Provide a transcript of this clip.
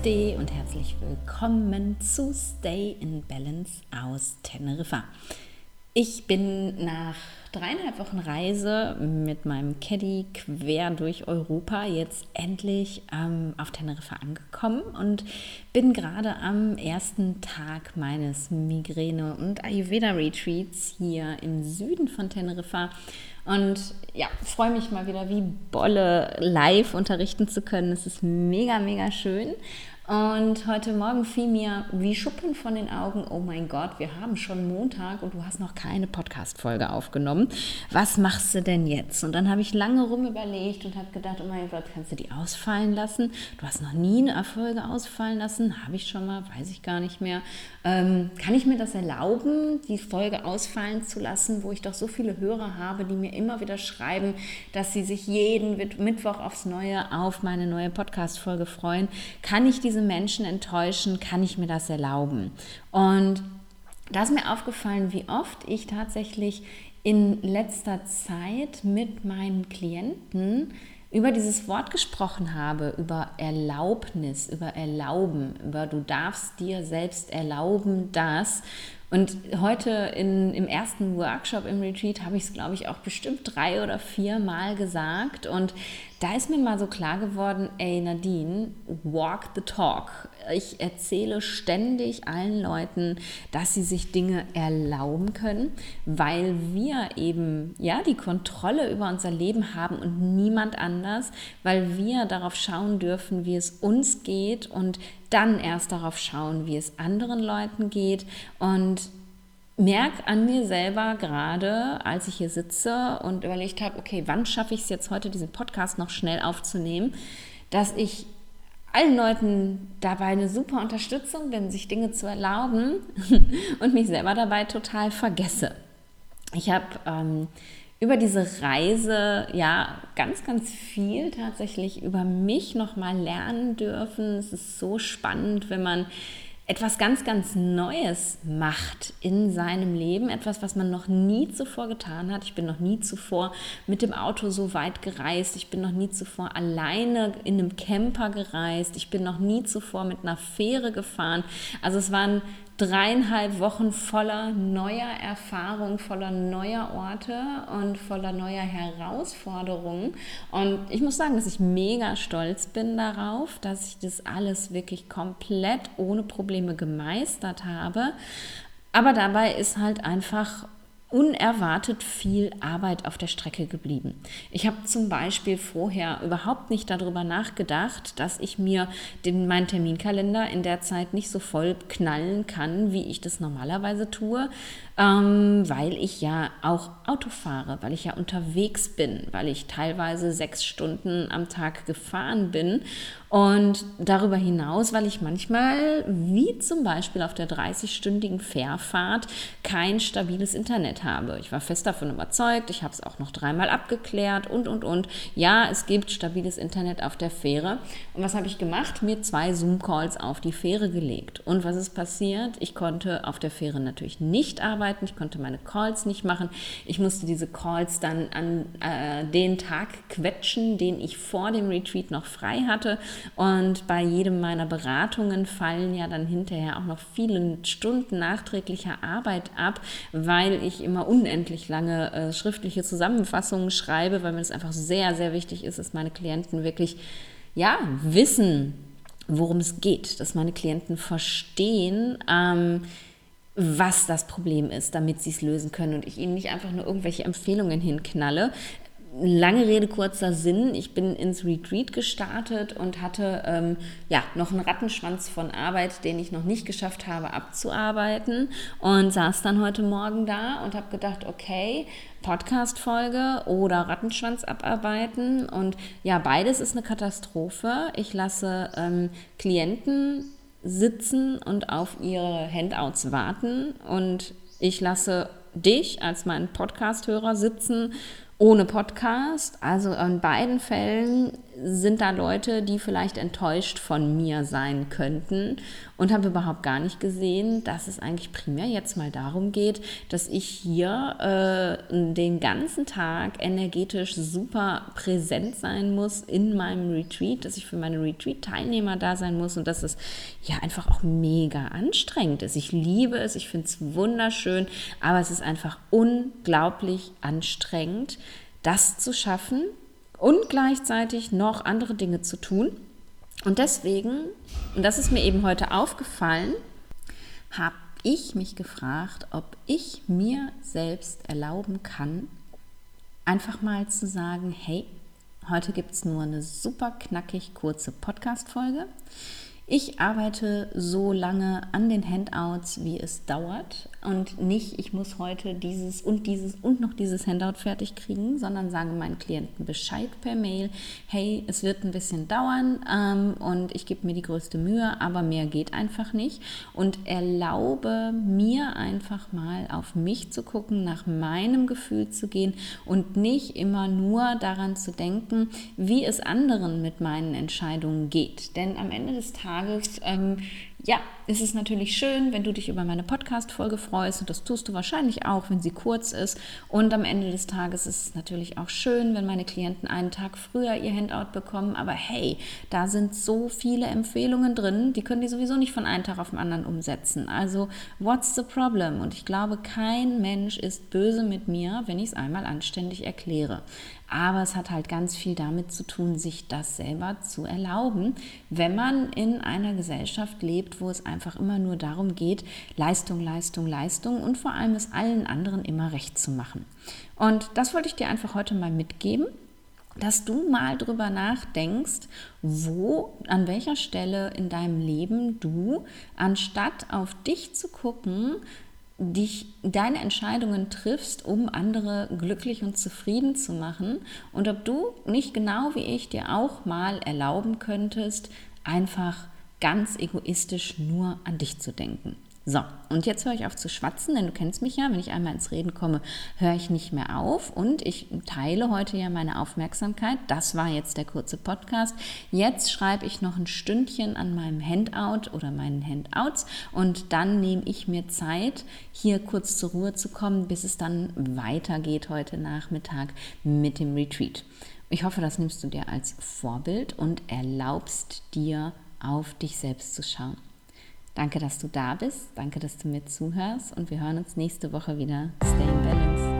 Namaste und herzlich willkommen zu Stay in Balance aus Teneriffa. Ich bin nach dreieinhalb Wochen Reise mit meinem Caddy quer durch Europa jetzt endlich ähm, auf Teneriffa angekommen und bin gerade am ersten Tag meines Migräne- und Ayurveda-Retreats hier im Süden von Teneriffa und ja, freue mich mal wieder wie Bolle live unterrichten zu können. Es ist mega, mega schön. Und heute Morgen fiel mir wie Schuppen von den Augen, oh mein Gott, wir haben schon Montag und du hast noch keine Podcast-Folge aufgenommen. Was machst du denn jetzt? Und dann habe ich lange rum überlegt und habe gedacht, oh mein Gott, kannst du die ausfallen lassen? Du hast noch nie eine Folge ausfallen lassen. Habe ich schon mal, weiß ich gar nicht mehr. Ähm, kann ich mir das erlauben, die Folge ausfallen zu lassen, wo ich doch so viele Hörer habe, die mir immer wieder schreiben, dass sie sich jeden Mittwoch aufs Neue auf meine neue Podcast-Folge freuen? Kann ich diese Menschen enttäuschen, kann ich mir das erlauben? Und da ist mir aufgefallen, wie oft ich tatsächlich in letzter Zeit mit meinen Klienten über dieses Wort gesprochen habe, über Erlaubnis, über Erlauben, über du darfst dir selbst erlauben, dass. Und heute in, im ersten Workshop im Retreat habe ich es, glaube ich, auch bestimmt drei oder vier Mal gesagt. Und da ist mir mal so klar geworden, ey Nadine, walk the talk. Ich erzähle ständig allen Leuten, dass sie sich Dinge erlauben können, weil wir eben ja die Kontrolle über unser Leben haben und niemand anders, weil wir darauf schauen dürfen, wie es uns geht und dann erst darauf schauen, wie es anderen Leuten geht. Und merke an mir selber gerade, als ich hier sitze und überlegt habe, okay, wann schaffe ich es jetzt heute, diesen Podcast noch schnell aufzunehmen, dass ich allen Leuten dabei eine super Unterstützung bin, sich Dinge zu erlauben und mich selber dabei total vergesse. Ich habe ähm, über diese Reise ja ganz, ganz viel tatsächlich über mich nochmal lernen dürfen. Es ist so spannend, wenn man etwas ganz, ganz Neues macht in seinem Leben, etwas, was man noch nie zuvor getan hat. Ich bin noch nie zuvor mit dem Auto so weit gereist. Ich bin noch nie zuvor alleine in einem Camper gereist. Ich bin noch nie zuvor mit einer Fähre gefahren. Also es waren dreieinhalb Wochen voller neuer Erfahrung, voller neuer Orte und voller neuer Herausforderungen. Und ich muss sagen, dass ich mega stolz bin darauf, dass ich das alles wirklich komplett ohne Probleme gemeistert habe. Aber dabei ist halt einfach unerwartet viel Arbeit auf der Strecke geblieben. Ich habe zum Beispiel vorher überhaupt nicht darüber nachgedacht, dass ich mir den, meinen Terminkalender in der Zeit nicht so voll knallen kann, wie ich das normalerweise tue, ähm, weil ich ja auch Auto fahre, weil ich ja unterwegs bin, weil ich teilweise sechs Stunden am Tag gefahren bin und darüber hinaus, weil ich manchmal, wie zum Beispiel auf der 30-stündigen Fährfahrt, kein stabiles Internet habe. Ich war fest davon überzeugt, ich habe es auch noch dreimal abgeklärt und, und, und. Ja, es gibt stabiles Internet auf der Fähre. Und was habe ich gemacht? Mir zwei Zoom-Calls auf die Fähre gelegt. Und was ist passiert? Ich konnte auf der Fähre natürlich nicht arbeiten, ich konnte meine Calls nicht machen. Ich musste diese Calls dann an äh, den Tag quetschen, den ich vor dem Retreat noch frei hatte. Und bei jedem meiner Beratungen fallen ja dann hinterher auch noch viele Stunden nachträglicher Arbeit ab, weil ich immer unendlich lange äh, schriftliche Zusammenfassungen schreibe, weil mir das einfach sehr, sehr wichtig ist, dass meine Klienten wirklich ja, wissen, worum es geht, dass meine Klienten verstehen, ähm, was das Problem ist, damit sie es lösen können und ich ihnen nicht einfach nur irgendwelche Empfehlungen hinknalle lange Rede, kurzer Sinn. Ich bin ins Retreat gestartet und hatte ähm, ja noch einen Rattenschwanz von Arbeit, den ich noch nicht geschafft habe abzuarbeiten und saß dann heute Morgen da und habe gedacht, okay, Podcast-Folge oder Rattenschwanz abarbeiten und ja, beides ist eine Katastrophe. Ich lasse ähm, Klienten sitzen und auf ihre Handouts warten und ich lasse dich als meinen Podcast-Hörer sitzen ohne Podcast. Also in beiden Fällen sind da Leute, die vielleicht enttäuscht von mir sein könnten und habe überhaupt gar nicht gesehen, dass es eigentlich primär jetzt mal darum geht, dass ich hier äh, den ganzen Tag energetisch super präsent sein muss in meinem Retreat, dass ich für meine Retreat-Teilnehmer da sein muss und dass es ja einfach auch mega anstrengend ist. Ich liebe es, ich finde es wunderschön, aber es ist einfach unglaublich anstrengend, das zu schaffen und gleichzeitig noch andere Dinge zu tun. Und deswegen, und das ist mir eben heute aufgefallen, habe ich mich gefragt, ob ich mir selbst erlauben kann, einfach mal zu sagen, hey, heute gibt es nur eine super knackig kurze Podcast-Folge. Ich arbeite so lange an den Handouts, wie es dauert. Und nicht, ich muss heute dieses und dieses und noch dieses Handout fertig kriegen, sondern sage meinen Klienten Bescheid per Mail, hey, es wird ein bisschen dauern ähm, und ich gebe mir die größte Mühe, aber mehr geht einfach nicht. Und erlaube mir einfach mal auf mich zu gucken, nach meinem Gefühl zu gehen und nicht immer nur daran zu denken, wie es anderen mit meinen Entscheidungen geht. Denn am Ende des Tages Tages, ähm, ja, ist es natürlich schön, wenn du dich über meine Podcast-Folge freust und das tust du wahrscheinlich auch, wenn sie kurz ist. Und am Ende des Tages ist es natürlich auch schön, wenn meine Klienten einen Tag früher ihr Handout bekommen. Aber hey, da sind so viele Empfehlungen drin, die können die sowieso nicht von einem Tag auf den anderen umsetzen. Also, what's the problem? Und ich glaube, kein Mensch ist böse mit mir, wenn ich es einmal anständig erkläre. Aber es hat halt ganz viel damit zu tun, sich das selber zu erlauben, wenn man in einer Gesellschaft lebt, wo es einfach immer nur darum geht, Leistung, Leistung, Leistung und vor allem es allen anderen immer recht zu machen. Und das wollte ich dir einfach heute mal mitgeben dass du mal drüber nachdenkst, wo, an welcher Stelle in deinem Leben du, anstatt auf dich zu gucken, dich deine Entscheidungen triffst, um andere glücklich und zufrieden zu machen und ob du nicht genau wie ich dir auch mal erlauben könntest, einfach ganz egoistisch nur an dich zu denken. So, und jetzt höre ich auf zu schwatzen, denn du kennst mich ja, wenn ich einmal ins Reden komme, höre ich nicht mehr auf und ich teile heute ja meine Aufmerksamkeit. Das war jetzt der kurze Podcast. Jetzt schreibe ich noch ein Stündchen an meinem Handout oder meinen Handouts und dann nehme ich mir Zeit, hier kurz zur Ruhe zu kommen, bis es dann weitergeht heute Nachmittag mit dem Retreat. Ich hoffe, das nimmst du dir als Vorbild und erlaubst dir, auf dich selbst zu schauen. Danke, dass du da bist. Danke, dass du mir zuhörst. Und wir hören uns nächste Woche wieder. Stay in Balance.